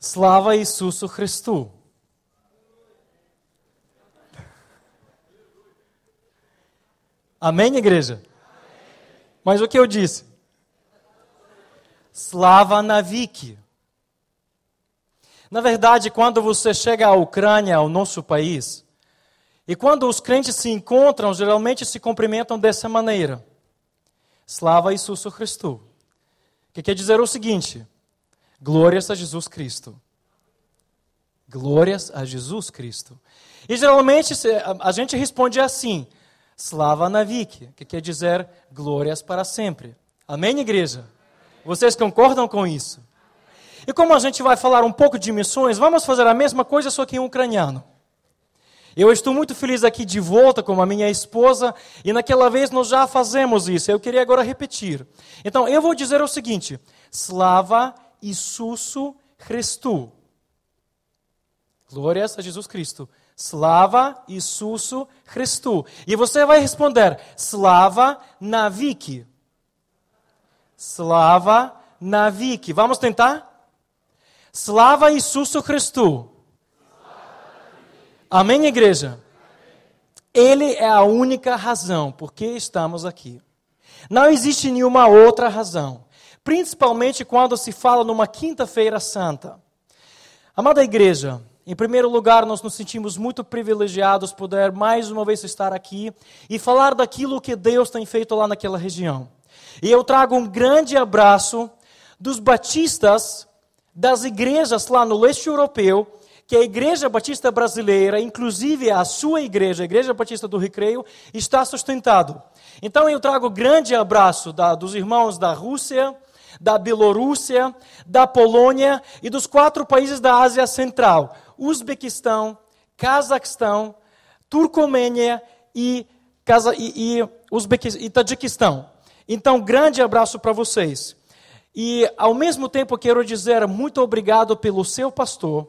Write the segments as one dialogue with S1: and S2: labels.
S1: Slava Ісусу Христу. Amém, igreja? Mas o que eu disse? Slava Navik. Na verdade, quando você chega à Ucrânia, ao nosso país, e quando os crentes se encontram, geralmente se cumprimentam dessa maneira: Slava Isusu Cristo. Que quer dizer o seguinte: Glórias a Jesus Cristo. Glórias a Jesus Cristo. E geralmente a gente responde assim: Slava Navik, que quer dizer glórias para sempre. Amém, igreja? Vocês concordam com isso? E como a gente vai falar um pouco de missões, vamos fazer a mesma coisa, só que em ucraniano. Eu estou muito feliz aqui de volta com a minha esposa, e naquela vez nós já fazemos isso. Eu queria agora repetir. Então, eu vou dizer o seguinte: Slava Isusu Christu. Glórias a Jesus Cristo. Slava Isusu Christu. E você vai responder: Slava Navik. Slava Navik. Vamos tentar? Slava Isusu Christu. Amém, igreja? Ele é a única razão por que estamos aqui. Não existe nenhuma outra razão, principalmente quando se fala numa quinta-feira santa. Amada igreja, em primeiro lugar, nós nos sentimos muito privilegiados poder mais uma vez estar aqui e falar daquilo que Deus tem feito lá naquela região. E eu trago um grande abraço dos batistas das igrejas lá no leste europeu, que a Igreja Batista Brasileira, inclusive a sua igreja, a Igreja Batista do Recreio, está sustentado. Então eu trago grande abraço da, dos irmãos da Rússia, da Bielorrússia, da Polônia e dos quatro países da Ásia Central: Uzbequistão, Cazaquistão, Turcomênia e, e, e, e Tajiquistão. Então, grande abraço para vocês. E, ao mesmo tempo, quero dizer muito obrigado pelo seu pastor,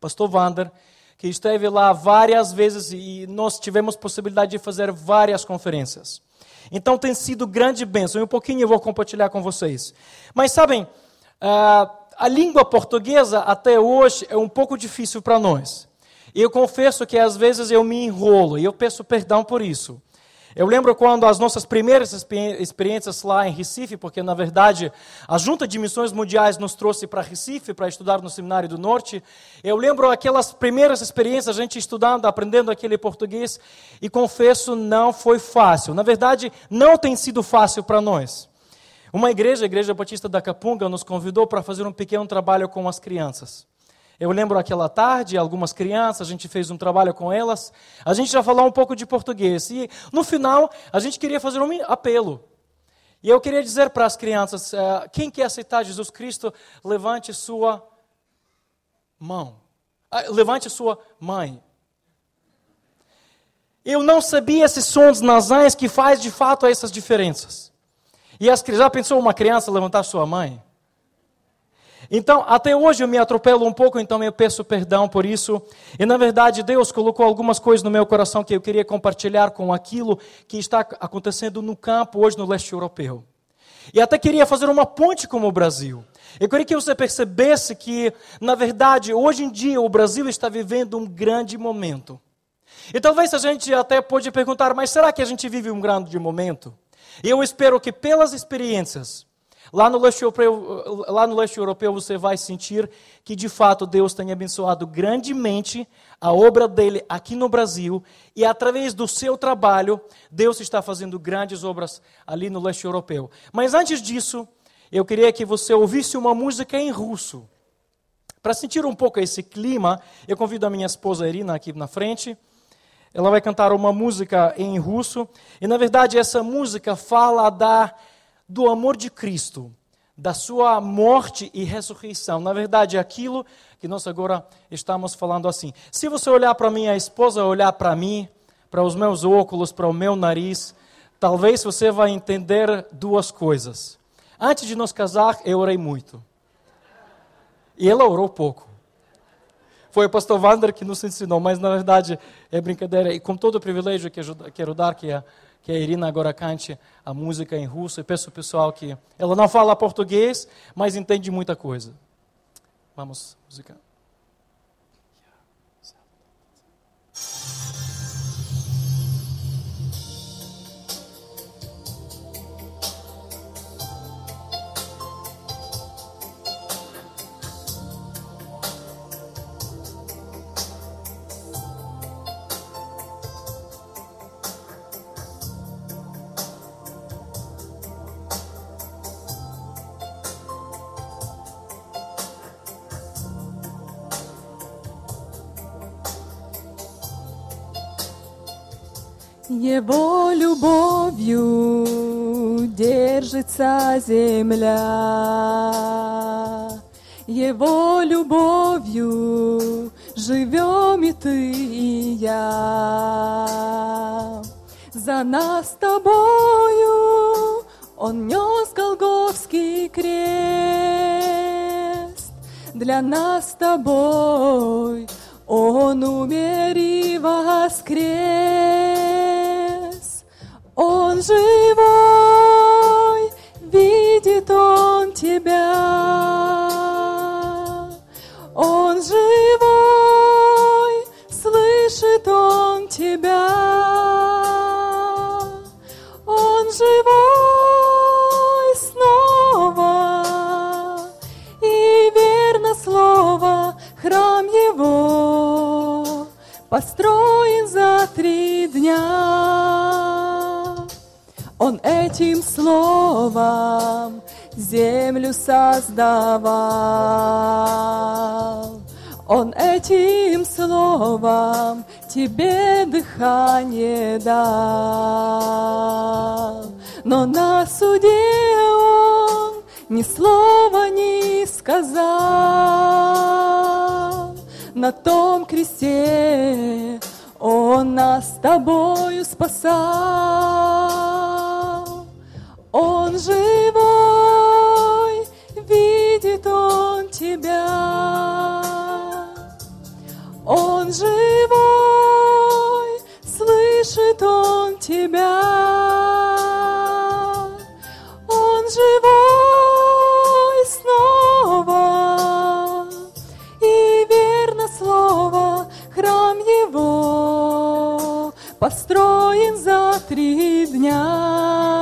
S1: pastor Vander, que esteve lá várias vezes e nós tivemos possibilidade de fazer várias conferências. Então, tem sido grande bênção. E um pouquinho eu vou compartilhar com vocês. Mas, sabem, a língua portuguesa até hoje é um pouco difícil para nós. E eu confesso que às vezes eu me enrolo e eu peço perdão por isso. Eu lembro quando as nossas primeiras experiências lá em Recife, porque na verdade a Junta de Missões Mundiais nos trouxe para Recife para estudar no Seminário do Norte. Eu lembro aquelas primeiras experiências, a gente estudando, aprendendo aquele português, e confesso, não foi fácil. Na verdade, não tem sido fácil para nós. Uma igreja, a Igreja Batista da Capunga, nos convidou para fazer um pequeno trabalho com as crianças. Eu lembro aquela tarde, algumas crianças, a gente fez um trabalho com elas. A gente já falou um pouco de português. E no final, a gente queria fazer um apelo. E eu queria dizer para as crianças: uh, quem quer aceitar Jesus Cristo, levante sua mão. Uh, levante sua mãe. Eu não sabia esses sons nasais que faz de fato essas diferenças. E as, já pensou uma criança levantar sua mãe? Então, até hoje eu me atropelo um pouco, então eu peço perdão por isso. E na verdade, Deus colocou algumas coisas no meu coração que eu queria compartilhar com aquilo que está acontecendo no campo hoje no leste europeu. E até queria fazer uma ponte com o Brasil. Eu queria que você percebesse que, na verdade, hoje em dia o Brasil está vivendo um grande momento. E talvez a gente até pode perguntar, mas será que a gente vive um grande momento? E eu espero que pelas experiências Lá no, leste europeu, lá no leste europeu você vai sentir que de fato Deus tem abençoado grandemente a obra dele aqui no Brasil e através do seu trabalho Deus está fazendo grandes obras ali no leste europeu. Mas antes disso, eu queria que você ouvisse uma música em russo. Para sentir um pouco esse clima, eu convido a minha esposa Irina aqui na frente. Ela vai cantar uma música em russo. E na verdade, essa música fala da do amor de Cristo, da sua morte e ressurreição. Na verdade, é aquilo que nós agora estamos falando assim. Se você olhar para minha esposa, olhar para mim, para os meus óculos, para o meu nariz, talvez você vai entender duas coisas. Antes de nos casar, eu orei muito. E ela orou pouco. Foi o pastor Wander que nos ensinou, mas na verdade é brincadeira. E com todo o privilégio que quero dar, que é que a Irina agora cante a música em russo. E peço ao pessoal que ela não fala português, mas entende muita coisa. Vamos, música.
S2: Его любовью держится земля, Его любовью живем и ты, и я. За нас с тобою Он нес Голговский крест, Для нас с тобой Он умер и воскрес. Живой, видит Он тебя. Он живой, слышит Он тебя. Он живой снова, и верно слово, храм его построен за три дня. Он этим словом землю создавал. Он этим словом тебе дыхание дал. Но на суде он ни слова не сказал. На том кресте он нас с тобою спасал. Он живой, видит он тебя. Он живой, слышит он тебя. Он живой снова, и верно слово, храм его построен за три дня.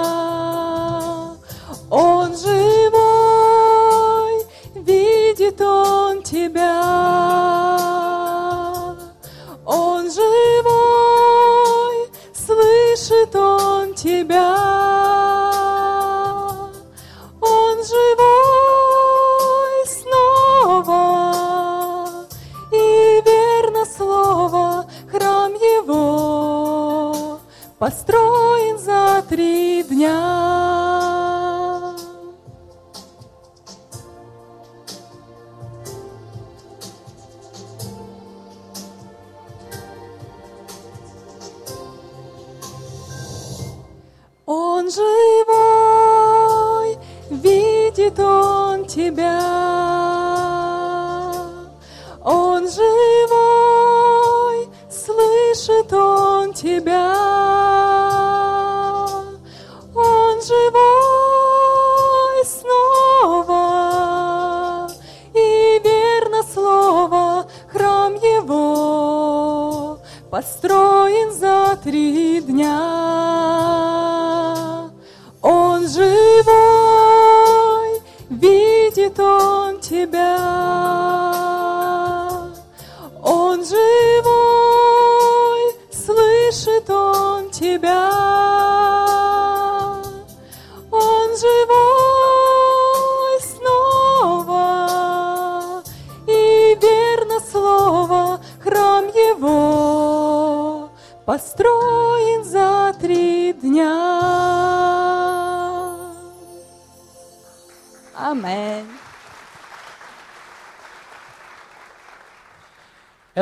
S2: 그냥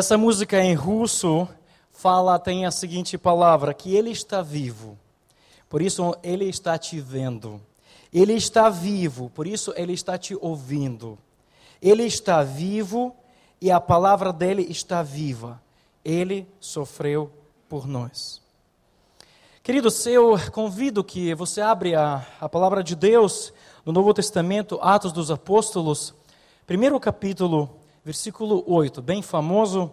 S1: Essa música em russo fala, tem a seguinte palavra, que ele está vivo. Por isso ele está te vendo. Ele está vivo, por isso ele está te ouvindo. Ele está vivo e a palavra dele está viva. Ele sofreu por nós. Queridos, eu convido que você abra a, a palavra de Deus no Novo Testamento, Atos dos Apóstolos, Primeiro capítulo, versículo 8, bem famoso,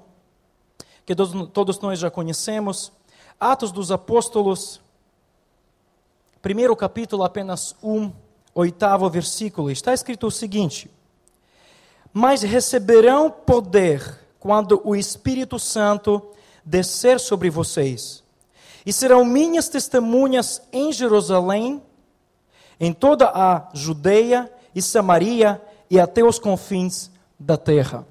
S1: que todos nós já conhecemos. Atos dos Apóstolos, primeiro capítulo, apenas um, oitavo versículo. Está escrito o seguinte: Mas receberão poder quando o Espírito Santo descer sobre vocês, e serão minhas testemunhas em Jerusalém, em toda a Judeia e Samaria e até os confins da terra.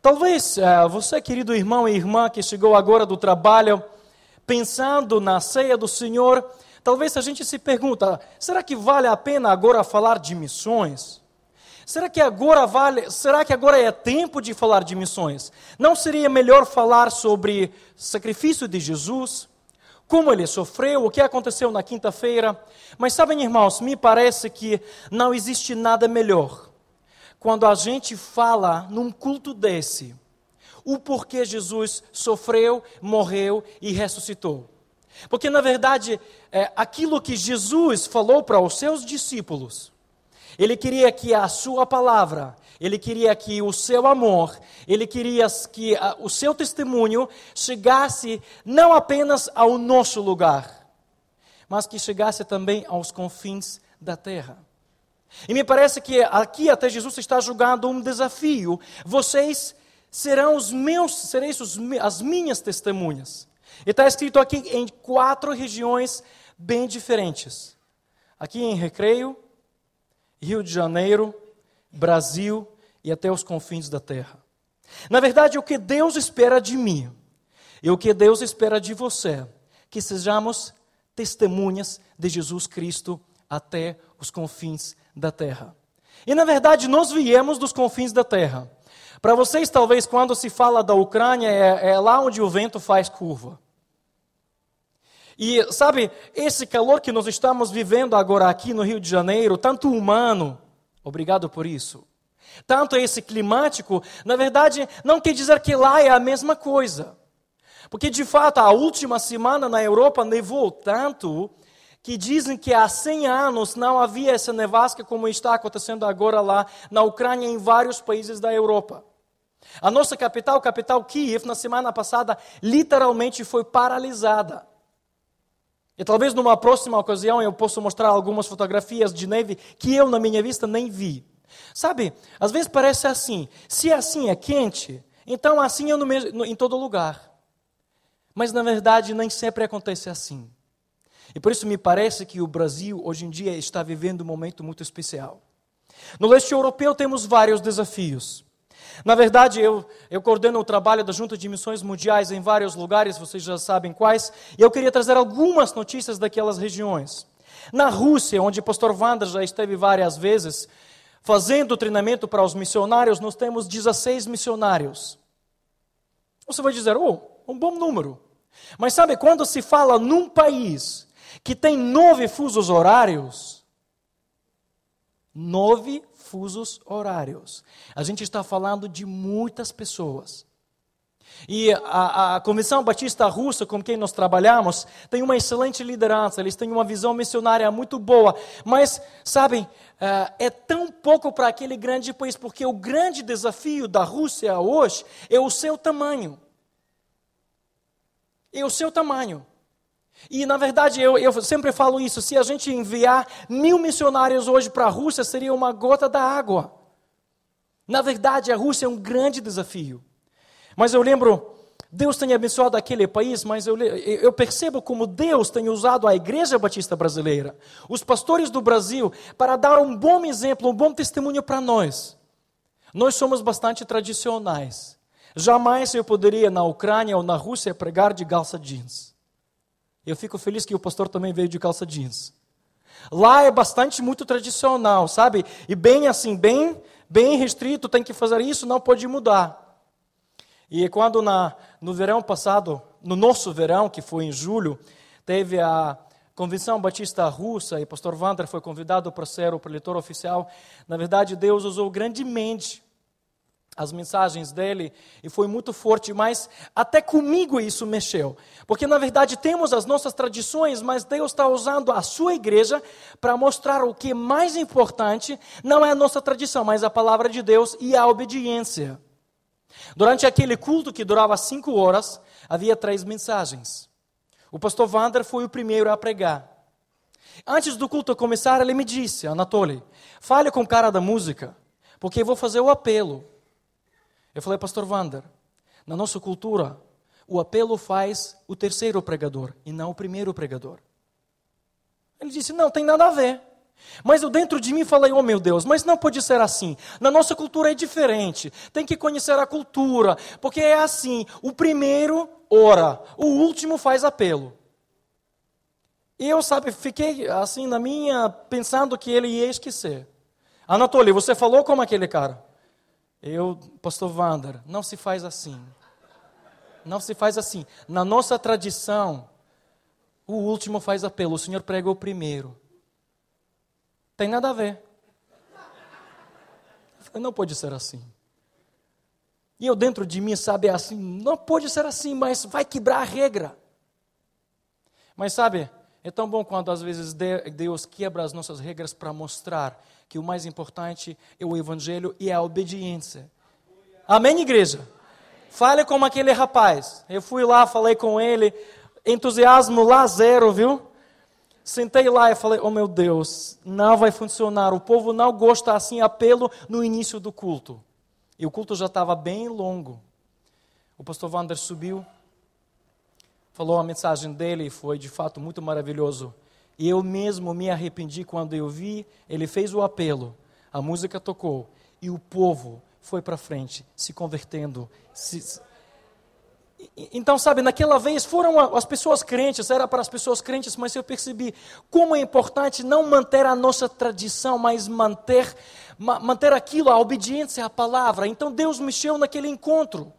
S1: Talvez uh, você, querido irmão e irmã que chegou agora do trabalho, pensando na ceia do Senhor, talvez a gente se pergunta: será que vale a pena agora falar de missões? Será que agora vale, será que agora é tempo de falar de missões? Não seria melhor falar sobre sacrifício de Jesus? Como ele sofreu, o que aconteceu na quinta-feira? Mas sabem, irmãos, me parece que não existe nada melhor quando a gente fala num culto desse o porquê Jesus sofreu, morreu e ressuscitou. Porque, na verdade, é, aquilo que Jesus falou para os seus discípulos, ele queria que a sua palavra, ele queria que o seu amor, ele queria que a, o seu testemunho chegasse não apenas ao nosso lugar, mas que chegasse também aos confins da terra. E me parece que aqui até Jesus está julgando um desafio. Vocês serão os meus, sereis os, as minhas testemunhas. E está escrito aqui em quatro regiões bem diferentes. Aqui em Recreio, Rio de Janeiro, Brasil e até os confins da terra. Na verdade, o que Deus espera de mim e o que Deus espera de você, que sejamos testemunhas de Jesus Cristo até os confins da terra. E na verdade, nós viemos dos confins da terra. Para vocês, talvez, quando se fala da Ucrânia, é, é lá onde o vento faz curva. E sabe, esse calor que nós estamos vivendo agora aqui no Rio de Janeiro, tanto humano, obrigado por isso, tanto esse climático, na verdade, não quer dizer que lá é a mesma coisa. Porque, de fato, a última semana na Europa nevou tanto que dizem que há 100 anos não havia essa nevasca como está acontecendo agora lá na Ucrânia e em vários países da Europa. A nossa capital, capital Kiev, na semana passada, literalmente foi paralisada. E talvez numa próxima ocasião eu possa mostrar algumas fotografias de neve que eu, na minha vista, nem vi. Sabe, às vezes parece assim: se assim é quente, então assim é no em todo lugar. Mas na verdade nem sempre acontece assim. E por isso me parece que o Brasil hoje em dia está vivendo um momento muito especial. No leste europeu temos vários desafios. Na verdade, eu, eu coordeno o trabalho da Junta de Missões Mundiais em vários lugares, vocês já sabem quais, e eu queria trazer algumas notícias daquelas regiões. Na Rússia, onde o pastor Wander já esteve várias vezes, fazendo treinamento para os missionários, nós temos 16 missionários. Você vai dizer, oh, um bom número. Mas sabe, quando se fala num país que tem nove fusos horários, nove fusos horários. A gente está falando de muitas pessoas. E a, a Comissão Batista Russa, com quem nós trabalhamos, tem uma excelente liderança, eles têm uma visão missionária muito boa. Mas, sabem, uh, é tão pouco para aquele grande país, porque o grande desafio da Rússia hoje é o seu tamanho. É o seu tamanho. E, na verdade, eu, eu sempre falo isso: se a gente enviar mil missionários hoje para a Rússia, seria uma gota da água. Na verdade, a Rússia é um grande desafio. Mas eu lembro, Deus tem abençoado aquele país, mas eu, eu percebo como Deus tem usado a Igreja Batista Brasileira, os pastores do Brasil, para dar um bom exemplo, um bom testemunho para nós. Nós somos bastante tradicionais. Jamais eu poderia, na Ucrânia ou na Rússia, pregar de calça jeans. Eu fico feliz que o pastor também veio de calça jeans. Lá é bastante muito tradicional, sabe? E bem assim, bem, bem restrito, tem que fazer isso, não pode mudar. E quando na, no verão passado, no nosso verão, que foi em julho, teve a Convenção Batista Russa e o pastor Wander foi convidado para ser o preletor oficial. Na verdade, Deus usou grandemente as mensagens dele e foi muito forte, mas até comigo isso mexeu. Porque na verdade temos as nossas tradições, mas Deus está usando a sua igreja para mostrar o que é mais importante não é a nossa tradição, mas a palavra de Deus e a obediência. Durante aquele culto que durava cinco horas, havia três mensagens. O pastor Wander foi o primeiro a pregar. Antes do culto começar, ele me disse, Anatoly, fale com o cara da música, porque eu vou fazer o apelo. Eu falei, pastor Wander, na nossa cultura, o apelo faz o terceiro pregador e não o primeiro pregador. Ele disse, não, tem nada a ver. Mas eu dentro de mim falei, oh meu Deus, mas não pode ser assim. Na nossa cultura é diferente. Tem que conhecer a cultura, porque é assim: o primeiro ora, o último faz apelo. E eu, sabe, fiquei assim na minha, pensando que ele ia esquecer. Anatoly, você falou como aquele cara? Eu, pastor Wander, não se faz assim. Não se faz assim. Na nossa tradição, o último faz apelo, o Senhor prega o primeiro. Tem nada a ver. Não pode ser assim. E eu dentro de mim, sabe, é assim, não pode ser assim, mas vai quebrar a regra. Mas sabe, é tão bom quando às vezes Deus quebra as nossas regras para mostrar que o mais importante é o Evangelho e a obediência. Amém, igreja? Fale como aquele rapaz. Eu fui lá, falei com ele, entusiasmo lá zero, viu? Sentei lá e falei: Oh meu Deus, não vai funcionar. O povo não gosta assim apelo no início do culto. E o culto já estava bem longo. O pastor Wander subiu, falou a mensagem dele e foi de fato muito maravilhoso. E eu mesmo me arrependi quando eu vi, ele fez o apelo, a música tocou e o povo foi para frente, se convertendo, se, então, sabe, naquela vez foram as pessoas crentes, era para as pessoas crentes, mas eu percebi como é importante não manter a nossa tradição, mas manter, manter aquilo, a obediência à palavra. Então, Deus mexeu naquele encontro.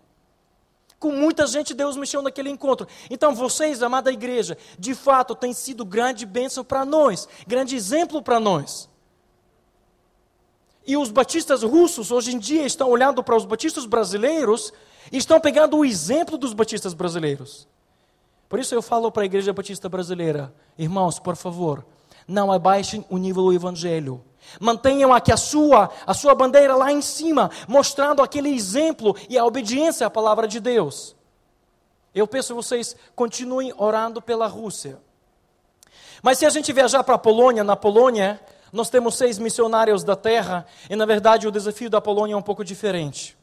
S1: Com muita gente, Deus mexeu naquele encontro. Então, vocês, amada igreja, de fato, têm sido grande bênção para nós, grande exemplo para nós. E os batistas russos, hoje em dia, estão olhando para os batistas brasileiros e estão pegando o exemplo dos batistas brasileiros. Por isso eu falo para a igreja batista brasileira, irmãos, por favor, não abaixem o nível do evangelho. Mantenham aqui a sua, a sua bandeira lá em cima, mostrando aquele exemplo e a obediência à palavra de Deus. Eu peço vocês continuem orando pela Rússia. Mas se a gente viajar para a Polônia, na Polônia, nós temos seis missionários da terra, e na verdade o desafio da Polônia é um pouco diferente.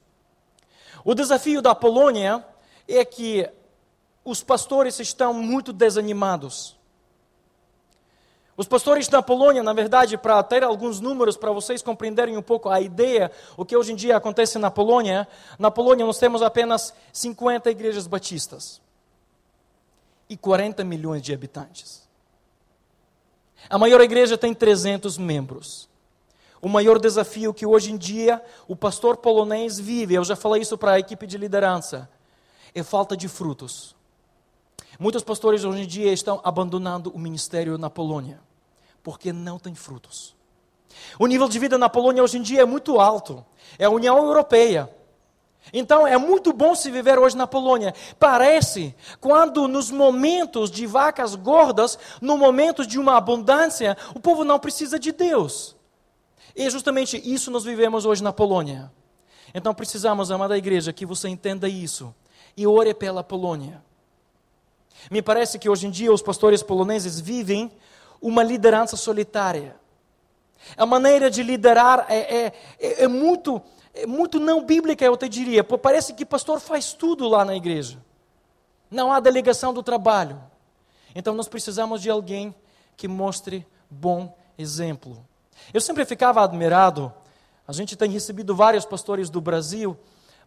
S1: O desafio da Polônia é que os pastores estão muito desanimados. Os pastores na Polônia, na verdade, para ter alguns números para vocês compreenderem um pouco a ideia, o que hoje em dia acontece na Polônia, na Polônia nós temos apenas 50 igrejas batistas e 40 milhões de habitantes. A maior igreja tem 300 membros. O maior desafio que hoje em dia o pastor polonês vive, eu já falei isso para a equipe de liderança, é falta de frutos. Muitos pastores hoje em dia estão abandonando o ministério na Polônia, porque não tem frutos. O nível de vida na Polônia hoje em dia é muito alto. É a União Europeia. Então é muito bom se viver hoje na Polônia. Parece quando nos momentos de vacas gordas, no momento de uma abundância, o povo não precisa de Deus. E é justamente isso nós vivemos hoje na Polônia. Então precisamos, amada igreja, que você entenda isso e ore pela Polônia. Me parece que hoje em dia os pastores poloneses vivem uma liderança solitária. A maneira de liderar é, é, é, é muito, é muito não bíblica, eu te diria. Parece que pastor faz tudo lá na igreja. Não há delegação do trabalho. Então nós precisamos de alguém que mostre bom exemplo. Eu sempre ficava admirado, a gente tem recebido vários pastores do Brasil,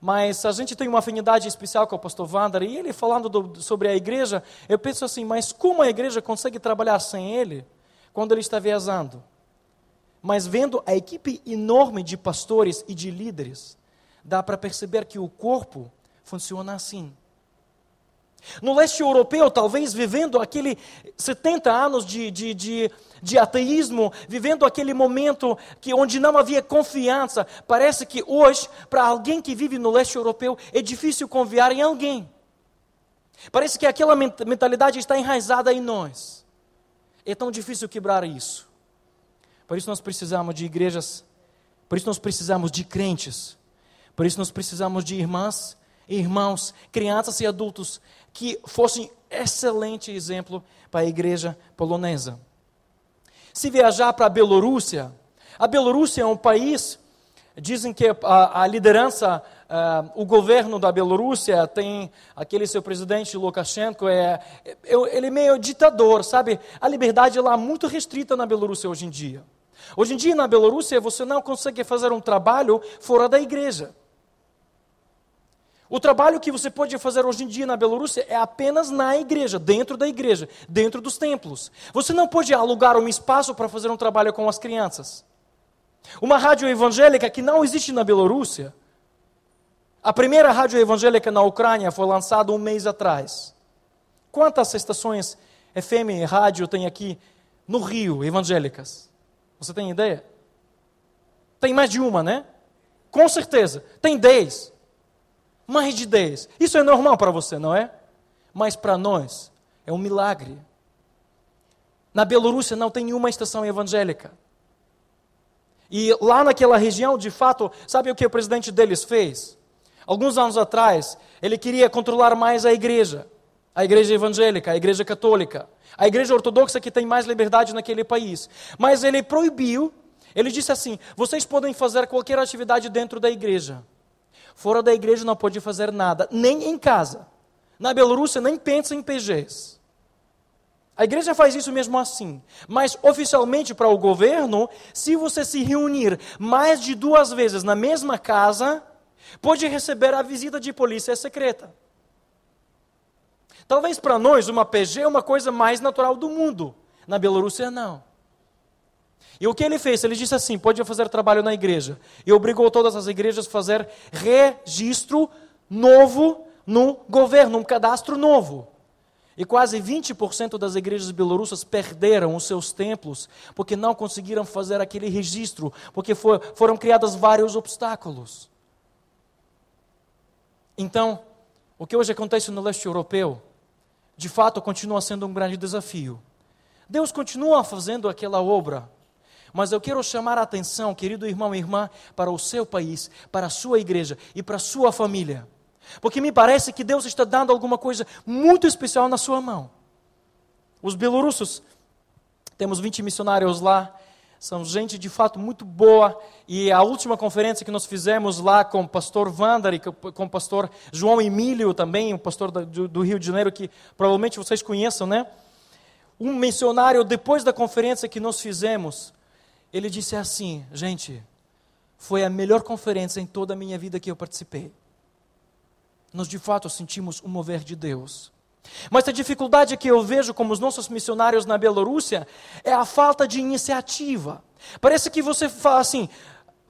S1: mas a gente tem uma afinidade especial com o pastor Wander, e ele falando do, sobre a igreja, eu penso assim, mas como a igreja consegue trabalhar sem ele, quando ele está viajando? Mas vendo a equipe enorme de pastores e de líderes, dá para perceber que o corpo funciona assim. No leste europeu, talvez vivendo aquele 70 anos de, de, de, de, ateísmo, vivendo aquele momento que, onde não havia confiança, parece que hoje, para alguém que vive no leste europeu, é difícil confiar em alguém. Parece que aquela mentalidade está enraizada em nós. É tão difícil quebrar isso. Por isso nós precisamos de igrejas, por isso nós precisamos de crentes, por isso nós precisamos de irmãs irmãos, crianças e adultos que fossem excelente exemplo para a igreja polonesa. Se viajar para a Bielorrússia, a Bielorrússia é um país, dizem que a, a liderança, uh, o governo da Bielorrússia tem aquele seu presidente Lukashenko, é, é, ele é meio ditador, sabe? A liberdade lá é muito restrita na Bielorrússia hoje em dia. Hoje em dia na Bielorrússia você não consegue fazer um trabalho fora da igreja. O trabalho que você pode fazer hoje em dia na Bielorrússia é apenas na igreja, dentro da igreja, dentro dos templos. Você não pode alugar um espaço para fazer um trabalho com as crianças. Uma rádio evangélica que não existe na Bielorrússia. A primeira rádio evangélica na Ucrânia foi lançada um mês atrás. Quantas estações FM e rádio tem aqui no Rio, evangélicas? Você tem ideia? Tem mais de uma, né? Com certeza. Tem dez mais de 10. Isso é normal para você, não é? Mas para nós é um milagre. Na Bielorrússia não tem nenhuma estação evangélica. E lá naquela região, de fato, sabe o que o presidente deles fez? Alguns anos atrás, ele queria controlar mais a igreja. A igreja evangélica, a igreja católica. A igreja ortodoxa que tem mais liberdade naquele país. Mas ele proibiu, ele disse assim: vocês podem fazer qualquer atividade dentro da igreja. Fora da igreja não pode fazer nada, nem em casa. Na Bielorrússia nem pensa em PGs. A igreja faz isso mesmo assim. Mas oficialmente para o governo, se você se reunir mais de duas vezes na mesma casa, pode receber a visita de polícia secreta. Talvez para nós uma PG é uma coisa mais natural do mundo. Na Bielorrússia não. E o que ele fez? Ele disse assim: pode fazer trabalho na igreja. E obrigou todas as igrejas a fazer registro novo no governo, um cadastro novo. E quase 20% das igrejas bielorrussas perderam os seus templos porque não conseguiram fazer aquele registro, porque for, foram criados vários obstáculos. Então, o que hoje acontece no leste europeu, de fato continua sendo um grande desafio. Deus continua fazendo aquela obra mas eu quero chamar a atenção, querido irmão e irmã, para o seu país, para a sua igreja e para a sua família. Porque me parece que Deus está dando alguma coisa muito especial na sua mão. Os belorussos, temos 20 missionários lá, são gente de fato muito boa. E a última conferência que nós fizemos lá com o pastor Vander e com o pastor João Emílio também, o pastor do, Rio de Janeiro, que provavelmente vocês conheçam, né? Um missionário, depois da conferência que nós fizemos, ele disse assim: gente, foi a melhor conferência em toda a minha vida que eu participei. Nós de fato sentimos o mover de Deus. Mas a dificuldade que eu vejo como os nossos missionários na Bielorrússia é a falta de iniciativa. Parece que você fala assim,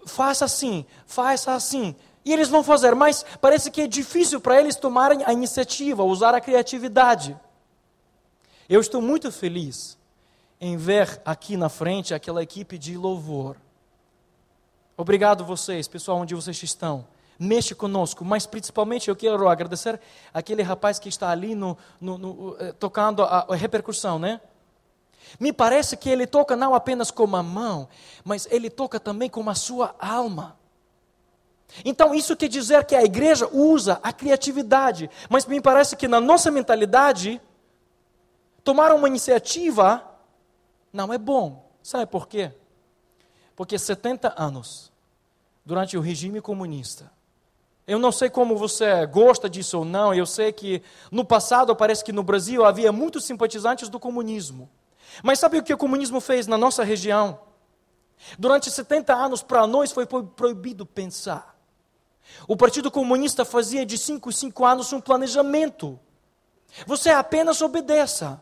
S1: faça assim, faça assim, e eles vão fazer, mas parece que é difícil para eles tomarem a iniciativa, usar a criatividade. Eu estou muito feliz em ver aqui na frente aquela equipe de louvor. Obrigado vocês, pessoal, onde vocês estão. Mexe conosco, mas principalmente eu quero agradecer aquele rapaz que está ali no, no, no, eh, tocando a, a repercussão, né? Me parece que ele toca não apenas com a mão, mas ele toca também com a sua alma. Então, isso quer dizer que a igreja usa a criatividade, mas me parece que na nossa mentalidade, tomar uma iniciativa não é bom. Sabe por quê? Porque 70 anos, durante o regime comunista, eu não sei como você gosta disso ou não, eu sei que no passado parece que no Brasil havia muitos simpatizantes do comunismo. Mas sabe o que o comunismo fez na nossa região? Durante 70 anos, para nós foi proibido pensar. O Partido Comunista fazia de 5 em 5 anos um planejamento. Você apenas obedeça.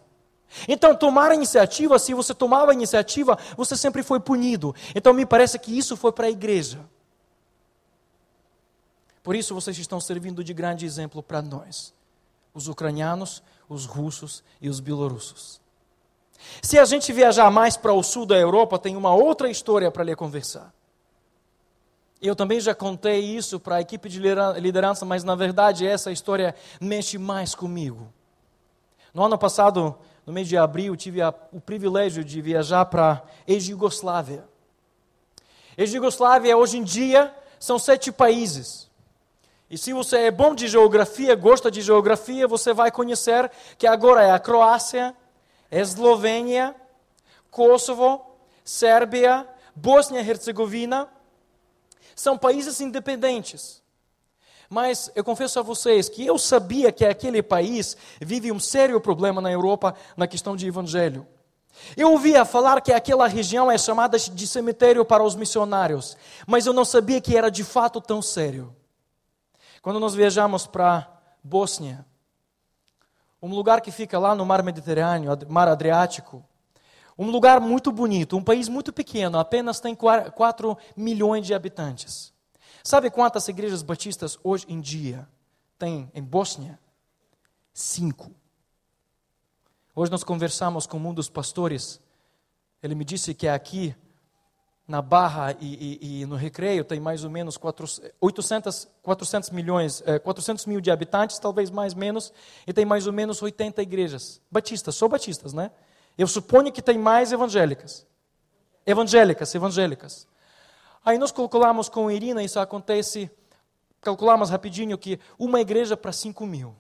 S1: Então, tomar a iniciativa, se você tomava a iniciativa, você sempre foi punido. Então, me parece que isso foi para a igreja. Por isso, vocês estão servindo de grande exemplo para nós. os ucranianos, os russos e os bielorussos. Se a gente viajar mais para o sul da Europa, tem uma outra história para lhe conversar. Eu também já contei isso para a equipe de liderança, mas na verdade essa história mexe mais comigo. No ano passado, no mês de abril, tive a, o privilégio de viajar para ex-Yugoslávia. Ex-Yugoslávia, hoje em dia, são sete países. E se você é bom de geografia, gosta de geografia, você vai conhecer que agora é a Croácia, Eslovênia, Kosovo, Sérvia, Bósnia e Herzegovina. São países independentes. Mas eu confesso a vocês que eu sabia que aquele país vive um sério problema na Europa na questão de evangelho. Eu ouvia falar que aquela região é chamada de cemitério para os missionários, mas eu não sabia que era de fato tão sério. Quando nós viajamos para Bósnia, um lugar que fica lá no mar Mediterrâneo, mar Adriático, um lugar muito bonito, um país muito pequeno, apenas tem 4 milhões de habitantes. Sabe quantas igrejas batistas hoje em dia tem em Bósnia? Cinco. Hoje nós conversamos com um dos pastores. Ele me disse que aqui na Barra e, e, e, no Recreio tem mais ou menos 400, 800, 400 milhões, 400 mil de habitantes, talvez mais menos, e tem mais ou menos 80 igrejas. Batistas, só batistas, né? Eu suponho que tem mais evangélicas. Evangélicas, evangélicas. Aí nós calculamos com Irina, isso acontece, calculamos rapidinho que uma igreja para 5 mil.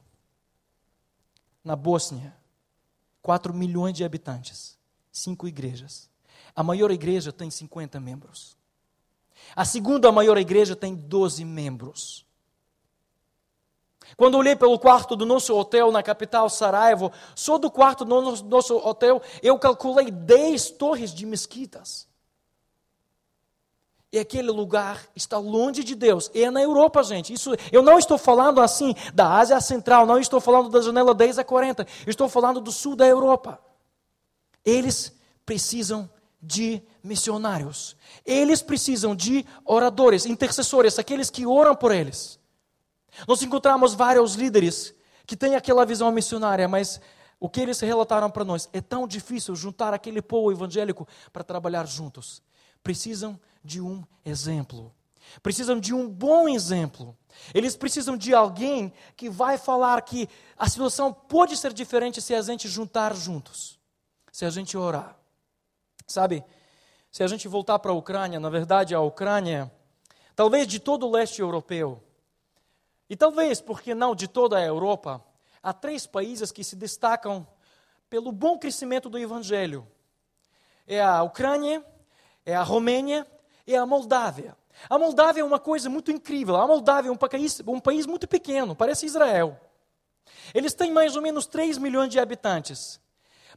S1: Na Bósnia, 4 milhões de habitantes, cinco igrejas. A maior igreja tem 50 membros. A segunda maior igreja tem 12 membros. Quando olhei pelo quarto do nosso hotel na capital Sarajevo, só do quarto do nosso hotel eu calculei 10 torres de mesquitas. E aquele lugar está longe de Deus. E é na Europa, gente. Isso, eu não estou falando assim da Ásia Central, não estou falando da janela 10 a 40. estou falando do sul da Europa. Eles precisam de missionários. Eles precisam de oradores, intercessores, aqueles que oram por eles. Nós encontramos vários líderes que têm aquela visão missionária, mas o que eles relataram para nós é tão difícil juntar aquele povo evangélico para trabalhar juntos. Precisam de um exemplo. Precisam de um bom exemplo. Eles precisam de alguém que vai falar que a situação pode ser diferente se a gente juntar juntos, se a gente orar. Sabe, se a gente voltar para a Ucrânia, na verdade a Ucrânia, talvez de todo o leste europeu, e talvez, porque não de toda a Europa, há três países que se destacam pelo bom crescimento do evangelho. É a Ucrânia, é a Romênia e a Moldávia. A Moldávia é uma coisa muito incrível. A Moldávia é um país, um país muito pequeno, parece Israel. Eles têm mais ou menos 3 milhões de habitantes.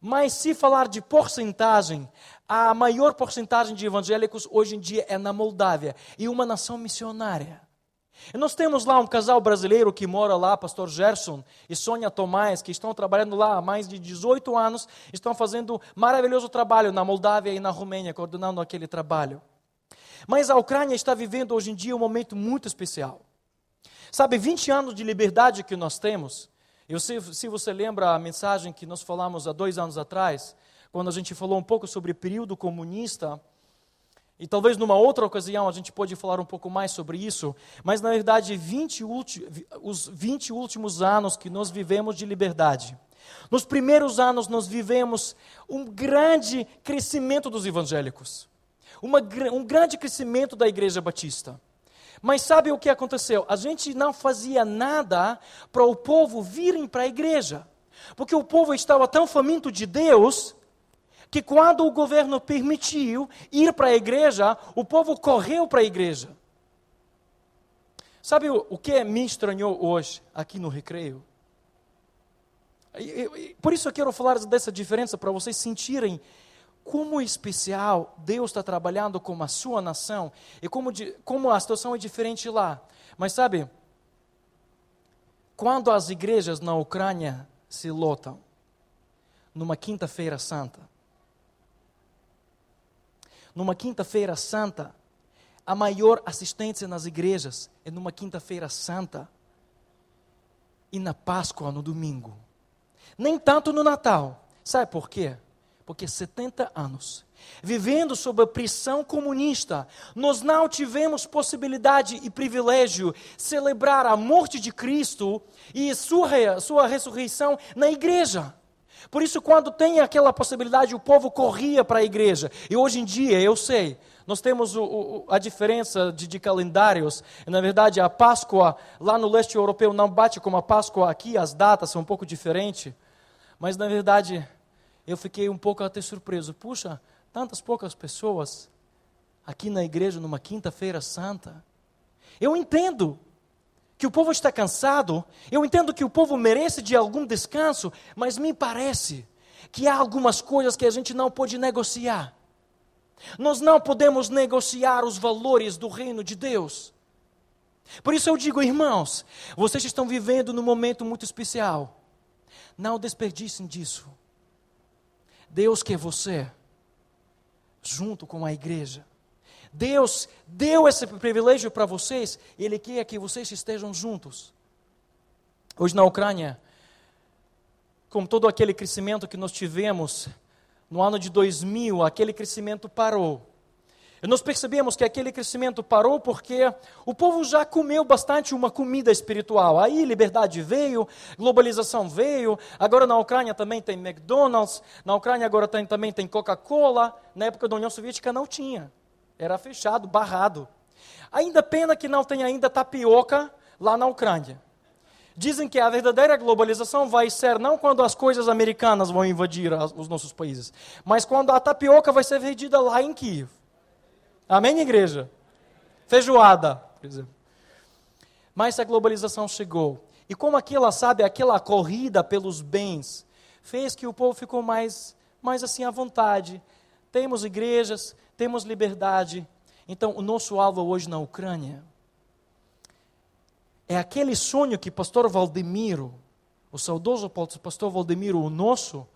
S1: Mas se falar de porcentagem, a maior porcentagem de evangélicos hoje em dia é na Moldávia e uma nação missionária. E nós temos lá um casal brasileiro que mora lá, pastor Gerson e Sônia Tomás, que estão trabalhando lá há mais de 18 anos, estão fazendo maravilhoso trabalho na Moldávia e na Romênia, coordenando aquele trabalho. Mas a Ucrânia está vivendo hoje em dia um momento muito especial. Sabe, 20 anos de liberdade que nós temos, eu sei, se você lembra a mensagem que nós falamos há dois anos atrás, quando a gente falou um pouco sobre o período comunista, e talvez numa outra ocasião a gente pode falar um pouco mais sobre isso, mas na verdade 20 os 20 últimos anos que nós vivemos de liberdade. Nos primeiros anos nós vivemos um grande crescimento dos evangélicos, uma, um grande crescimento da igreja batista. Mas sabe o que aconteceu? A gente não fazia nada para o povo virem para a igreja. Porque o povo estava tão faminto de Deus que quando o governo permitiu ir para a igreja, o povo correu para a igreja. Sabe o, o que me estranhou hoje aqui no recreio? Por isso eu quero falar dessa diferença para vocês sentirem como especial Deus está trabalhando com a sua nação e como, como a situação é diferente lá. Mas sabe, quando as igrejas na Ucrânia se lotam, numa quinta-feira santa, numa quinta-feira santa, a maior assistência nas igrejas é numa quinta-feira santa. e na Páscoa no domingo. Nem tanto no Natal. Sabe por quê? Porque 70 anos vivendo sob a pressão comunista, nós não tivemos possibilidade e privilégio celebrar a morte de Cristo e sua, sua ressurreição na igreja. Por isso, quando tem aquela possibilidade, o povo corria para a igreja. E hoje em dia, eu sei, nós temos o, o, a diferença de, de, calendários. Na verdade, a Páscoa lá no leste europeu não bate como a Páscoa aqui, as datas são um pouco diferentes. Mas, na verdade, eu fiquei um pouco até surpreso. Puxa, tantas poucas pessoas aqui na igreja numa quinta-feira santa. Eu entendo que o povo está cansado, eu entendo que o povo merece de algum descanso, mas me parece que há algumas coisas que a gente não pode negociar. Nós não podemos negociar os valores do reino de Deus. Por isso eu digo, irmãos, vocês estão vivendo num momento muito especial. Não desperdicem disso. Deus quer você junto com a igreja. Deus deu esse privilégio para vocês, Ele quer que vocês estejam juntos. Hoje na Ucrânia, com todo aquele crescimento que nós tivemos, no ano de 2000, aquele crescimento parou. Nós percebemos que aquele crescimento parou porque o povo já comeu bastante uma comida espiritual. Aí liberdade veio, globalização veio. Agora na Ucrânia também tem McDonald's, na Ucrânia agora tem, também tem Coca-Cola. Na época da União Soviética não tinha. Era fechado, barrado. Ainda pena que não tem ainda tapioca lá na Ucrânia. Dizem que a verdadeira globalização vai ser não quando as coisas americanas vão invadir os nossos países, mas quando a tapioca vai ser vendida lá em Kiev. Amém, igreja? Feijoada, por exemplo. Mas a globalização chegou. E como aquela, sabe, aquela corrida pelos bens, fez que o povo ficou mais, mais assim à vontade. Temos igrejas, temos liberdade. Então, o nosso alvo hoje na Ucrânia é aquele sonho que pastor Valdemiro, o saudoso pastor Valdemiro, o nosso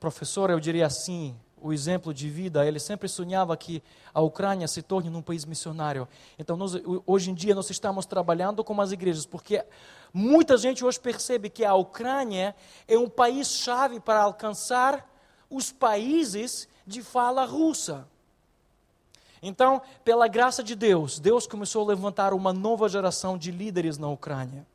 S1: professor, eu diria assim, o exemplo de vida, ele sempre sonhava que a Ucrânia se torne um país missionário. Então, nós, hoje em dia, nós estamos trabalhando com as igrejas, porque muita gente hoje percebe que a Ucrânia é um país-chave para alcançar os países de fala russa. Então, pela graça de Deus, Deus começou a levantar uma nova geração de líderes na Ucrânia.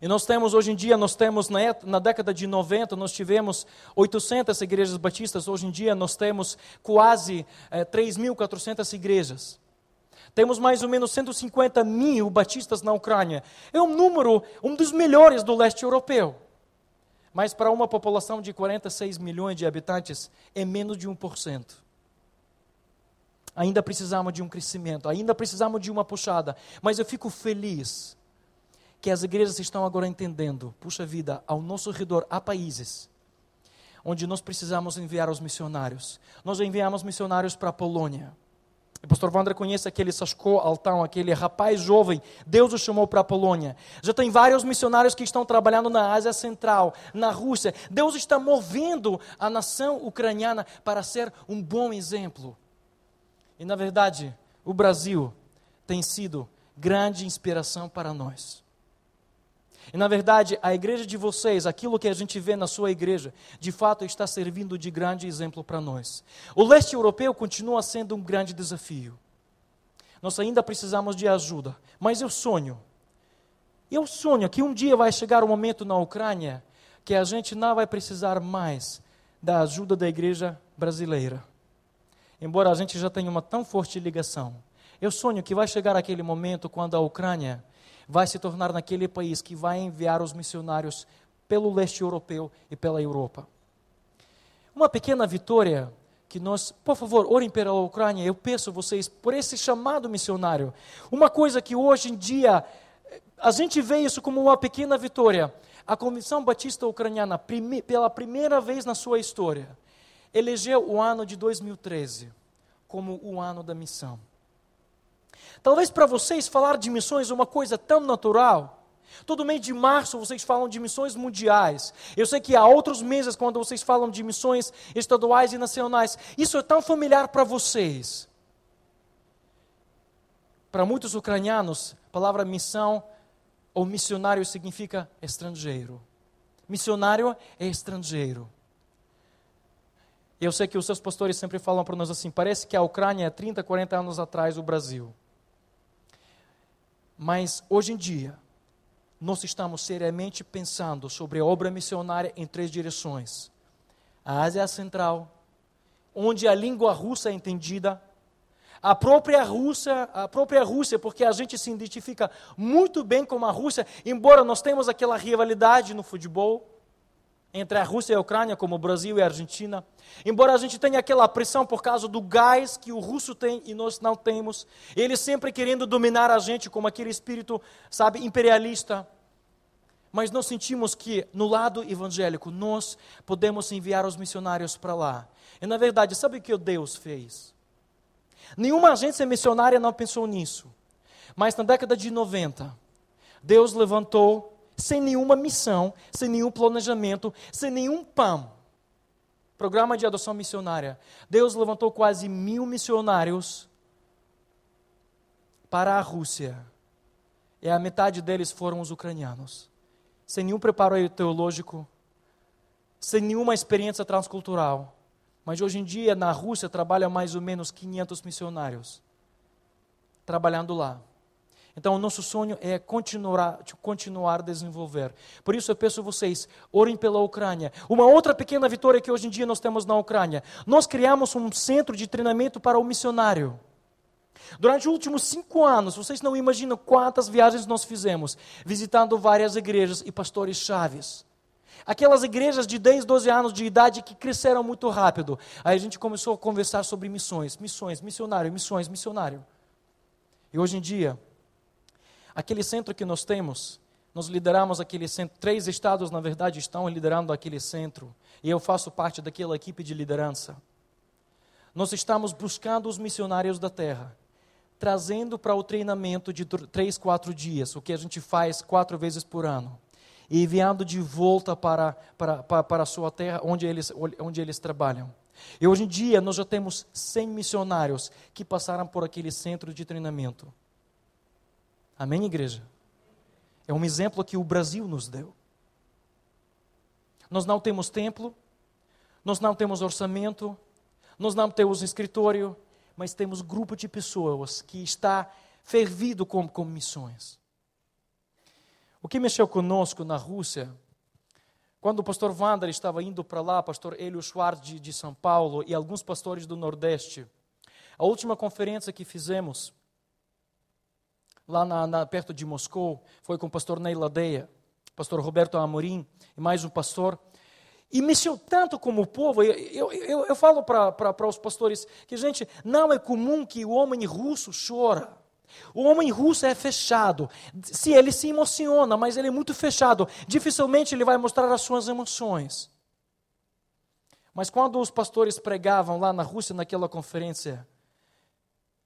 S1: E nós temos, hoje em dia, nós temos, na, na década de 90, nós tivemos 800 igrejas batistas, hoje em dia nós temos quase é, eh, 3.400 igrejas. Temos mais ou menos 150 mil batistas na Ucrânia. É um número, um dos melhores do leste europeu. Mas para uma população de 46 milhões de habitantes, é menos de 1% ainda precisamos de um crescimento, ainda precisamos de uma puxada. Mas eu fico feliz que as igrejas estão agora entendendo, puxa vida, ao nosso redor há países onde nós precisamos enviar os missionários. Nós enviamos missionários para a Polônia. O pastor Wander conhece aquele Sasco Altão, aquele rapaz jovem. Deus o chamou para a Polônia. Já tem vários missionários que estão trabalhando na Ásia Central, na Rússia. Deus está movendo a nação ucraniana para ser um bom exemplo. E na verdade, o Brasil tem sido grande inspiração para nós. E na verdade, a igreja de vocês, aquilo que a gente vê na sua igreja, de fato está servindo de grande exemplo para nós. O leste europeu continua sendo um grande desafio. Nós ainda precisamos de ajuda, mas eu sonho. Eu sonho que um dia vai chegar o um momento na Ucrânia que a gente não vai precisar mais da ajuda da igreja brasileira embora a gente já tenha uma tão forte ligação. Eu sonho que vai chegar aquele momento quando a Ucrânia vai se tornar naquele país que vai enviar os missionários pelo leste europeu e pela Europa. Uma pequena vitória que nós, por favor, orem pela Ucrânia. Eu peço vocês por esse chamado missionário. Uma coisa que hoje em dia a gente vê isso como uma pequena vitória. A Comissão Batista Ucraniana, pela primeira vez na sua história, elegeu o ano de 2013 como o ano da missão. Talvez para vocês falar de missões é uma coisa tão natural. Todo mês de março vocês falam de missões mundiais. Eu sei que há outros meses quando vocês falam de missões estaduais e nacionais. Isso é tão familiar para vocês. Para muitos ucranianos, a palavra missão ou missionário significa estrangeiro. Missionário é estrangeiro. Eu sei que os seus pastores sempre falam para nós assim: parece que a Ucrânia é 30, 40 anos atrás o Brasil. Mas hoje em dia, nós estamos seriamente pensando sobre a obra missionária em três direções: a Ásia Central, onde a língua russa é entendida, a própria Rússia, a própria Rússia, porque a gente se identifica muito bem com a Rússia, embora nós temos aquela rivalidade no futebol entre a Rússia e a Ucrânia, como o Brasil e a Argentina. Embora a gente tenha aquela pressão por causa do gás que o russo tem e nós não temos, ele sempre querendo dominar a gente como aquele espírito, sabe, imperialista. Mas nós sentimos que no lado evangélico nós podemos enviar os missionários para lá. E na verdade, sabe o que Deus fez? Nenhuma agência missionária não pensou nisso. Mas na década de 90, Deus levantou sem nenhuma missão, sem nenhum planejamento, sem nenhum PAM. Programa de adoção missionária. Deus levantou quase mil missionários para a Rússia. E a metade deles foram os ucranianos. Sem nenhum preparo teológico, sem nenhuma experiência transcultural. Mas hoje em dia, na Rússia, trabalham mais ou menos 500 missionários trabalhando lá. Então, o nosso sonho é continuar, continuar a desenvolver. Por isso, eu peço a vocês, orem pela Ucrânia. Uma outra pequena vitória que hoje em dia nós temos na Ucrânia. Nós criamos um centro de treinamento para o missionário. Durante os últimos cinco anos, vocês não imaginam quantas viagens nós fizemos, visitando várias igrejas e pastores chaves. Aquelas igrejas de 10, 12 anos de idade que cresceram muito rápido. Aí a gente começou a conversar sobre missões, missões, missionário, missões, missionário. E hoje em dia, Aquele centro que nós temos, nós lideramos aquele centro, três estados, na verdade, estão liderando aquele centro, e eu faço parte daquela equipe de liderança. Nós estamos buscando os missionários da terra, trazendo para o treinamento de três, quatro dias, o que a gente faz quatro vezes por ano, e enviando de volta para, para, para, para a sua terra, onde eles, onde eles trabalham. E hoje em dia nós já temos 100 missionários que passaram por aquele centro de treinamento. Amém, igreja? É um exemplo que o Brasil nos deu. Nós não temos templo, nós não temos orçamento, nós não temos escritório, mas temos grupo de pessoas que está fervido com, com missões. O que mexeu conosco na Rússia, quando o pastor Wander estava indo para lá, pastor Helio Schwartz de, de São Paulo e alguns pastores do Nordeste, a última conferência que fizemos, lá na, na, perto de Moscou, foi com o pastor Ney Ladeia, pastor Roberto Amorim e mais um pastor. E mexeu tanto como o povo. Eu, eu, eu falo para os pastores que, gente, não é comum que o homem russo chora. O homem russo é fechado. Se ele se emociona, mas ele é muito fechado. Dificilmente ele vai mostrar as suas emoções. Mas quando os pastores pregavam lá na Rússia, naquela conferência,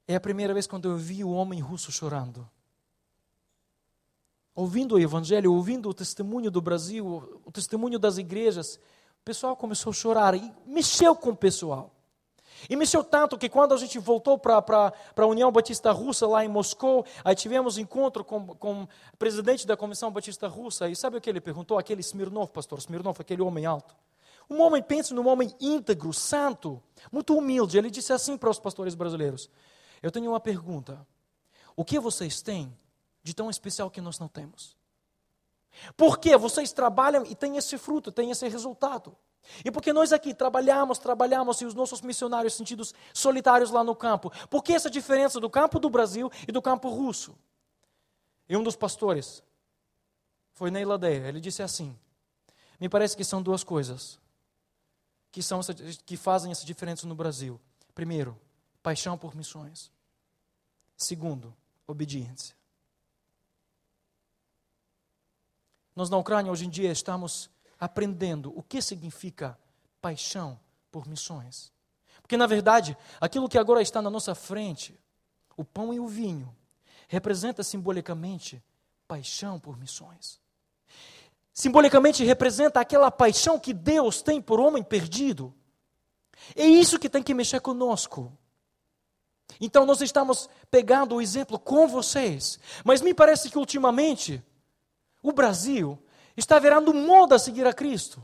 S1: é a primeira vez quando eu vi o homem russo chorando. Ouvindo o Evangelho, ouvindo o testemunho do Brasil, o testemunho das igrejas, o pessoal começou a chorar e mexeu com o pessoal. E mexeu tanto que quando a gente voltou para a União Batista Russa, lá em Moscou, aí tivemos encontro com, com o presidente da Comissão Batista Russa, e sabe o que ele perguntou? Aquele Smirnov, pastor Smirnov, aquele homem alto. Um homem, pense num homem íntegro, santo, muito humilde. Ele disse assim para os pastores brasileiros: eu tenho uma pergunta. O que vocês têm de tão especial que nós não temos? Por que vocês trabalham e têm esse fruto, têm esse resultado? E porque nós aqui trabalhamos, trabalhamos e os nossos missionários sentidos solitários lá no campo? Por que essa diferença do campo do Brasil e do campo russo? E um dos pastores foi Ney Ladeia. Ele disse assim: Me parece que são duas coisas que, são, que fazem essa diferença no Brasil. Primeiro, paixão por missões. Segundo, obediência. Nós na Ucrânia hoje em dia estamos aprendendo o que significa paixão por missões. Porque na verdade, aquilo que agora está na nossa frente, o pão e o vinho, representa simbolicamente paixão por missões. Simbolicamente representa aquela paixão que Deus tem por homem perdido. É isso que tem que mexer conosco. Então nós estamos pegando o exemplo com vocês. Mas me parece que ultimamente O Brasil está virando moda a seguir a Cristo.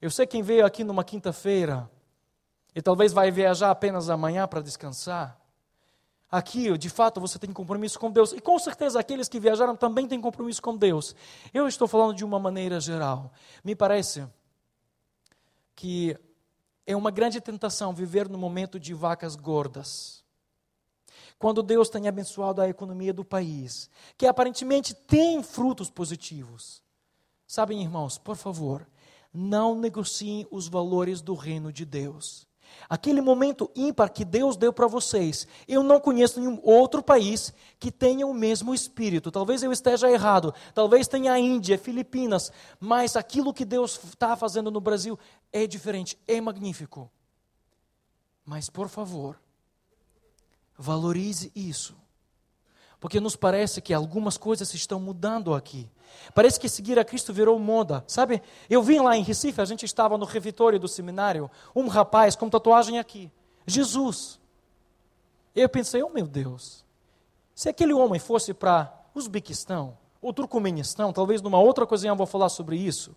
S1: Eu sei quem veio aqui numa quinta-feira e talvez vai viajar apenas amanhã para descansar. Aqui, de fato, você tem compromisso com Deus. E com certeza aqueles que viajaram também têm compromisso com Deus. Eu estou falando de uma maneira geral. Me parece que é uma grande tentação viver no momento de vacas gordas. Quando Deus tem abençoado a economia do país, que aparentemente tem frutos positivos. Sabem, irmãos, por favor, não negociem os valores do reino de Deus. Aquele momento ímpar que Deus deu para vocês, eu não conheço nenhum outro país que tenha o mesmo espírito. Talvez eu esteja errado, talvez tenha a Índia, Filipinas, mas aquilo que Deus está fazendo no Brasil é diferente, é magnífico. Mas, por favor, valorize isso. Porque nos parece que algumas coisas estão mudando aqui. Parece que seguir a Cristo virou moda. Sabe, eu vim lá em Recife, a gente estava no revitório do seminário, um rapaz com tatuagem aqui. Jesus. Eu pensei, oh meu Deus, se aquele homem fosse para Uzbequistão ou Turcomenistão, talvez numa outra ocasião eu vou falar sobre isso,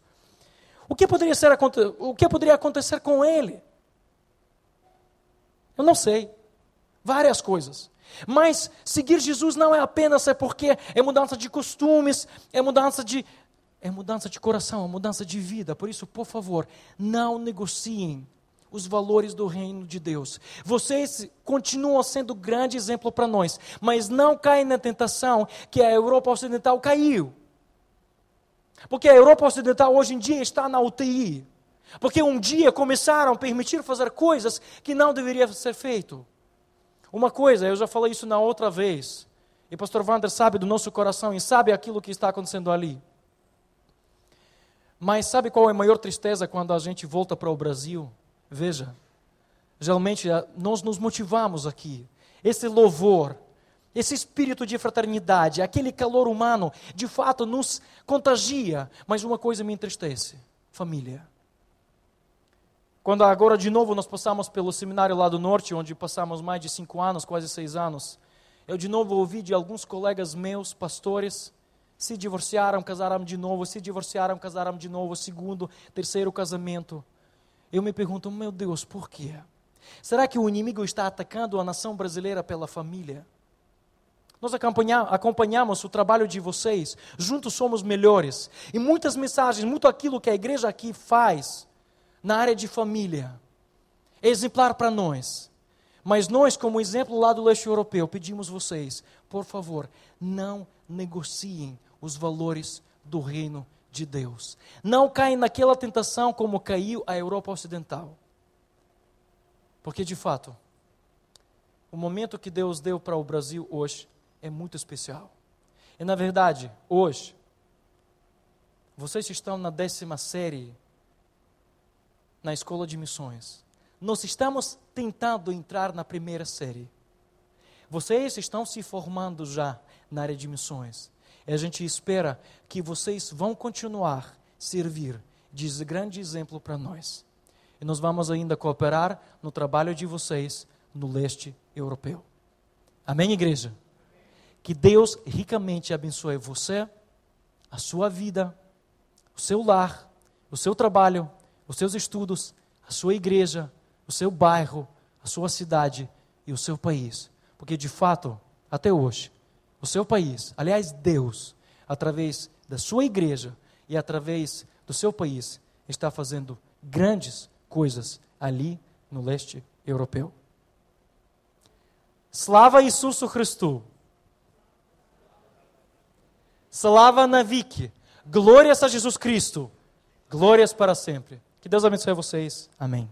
S1: o que poderia, ser, o que poderia acontecer com ele? Eu não sei. Várias coisas. Mas seguir Jesus não é apenas é porque é mudança de costumes, é mudança de é mudança de coração, é mudança de vida. Por isso, por favor, não negociem os valores do reino de Deus. Vocês continuam sendo grande exemplo para nós, mas não caem na tentação que a Europa Ocidental caiu. Porque a Europa Ocidental hoje em dia está na UTI. Porque um dia começaram a permitir fazer coisas que não deveriam ser feito. Uma coisa, eu já falei isso na outra vez, e pastor Wander sabe do nosso coração e sabe aquilo que está acontecendo ali. Mas sabe qual é a maior tristeza quando a gente volta para o Brasil? Veja, geralmente eh, nós nos motivamos aqui. Esse louvor, esse espírito de fraternidade, aquele calor humano, de fato nos contagia. Mas uma coisa me entristece: família. Quando agora de novo nós passamos pelo seminário lá do norte, onde passamos mais de cinco anos, quase seis anos, eu de novo ouvi de alguns colegas meus, pastores, se divorciaram, casaram de novo, se divorciaram, casaram de novo, segundo, terceiro casamento. Eu me pergunto, meu Deus, por quê? Será que o inimigo está atacando a nação brasileira pela família? Nós acompanhamos o trabalho de vocês, juntos somos melhores. E muitas mensagens, muito aquilo que a igreja aqui faz, na área de família. É exemplar para nós. Mas nós, como exemplo lá do leste europeu, pedimos vocês, por favor, não negociem os valores do reino de Deus. Não caem naquela tentação como caiu a Europa Ocidental. Porque, de fato, o momento que Deus deu para o Brasil hoje é muito especial. E, na verdade, hoje, vocês estão na décima série na escola de missões. Nós estamos tentando entrar na primeira série. Vocês estão se formando já na área de missões. E a gente espera que vocês vão continuar servir de grande exemplo para nós. E nós vamos ainda cooperar no trabalho de vocês no leste europeu. Amém, igreja? Que Deus ricamente abençoe você, a sua vida, o seu lar, o seu trabalho os seus estudos, a sua igreja, o seu bairro, a sua cidade e o seu país. Porque de fato, até hoje, o seu país, aliás, Deus, através da sua igreja e através do seu país, está fazendo grandes coisas ali no leste europeu. Slava Isusu Christu. Slava Navik. Glórias a Jesus Cristo. Glórias para sempre. Que Deus abençoe vocês. Amém.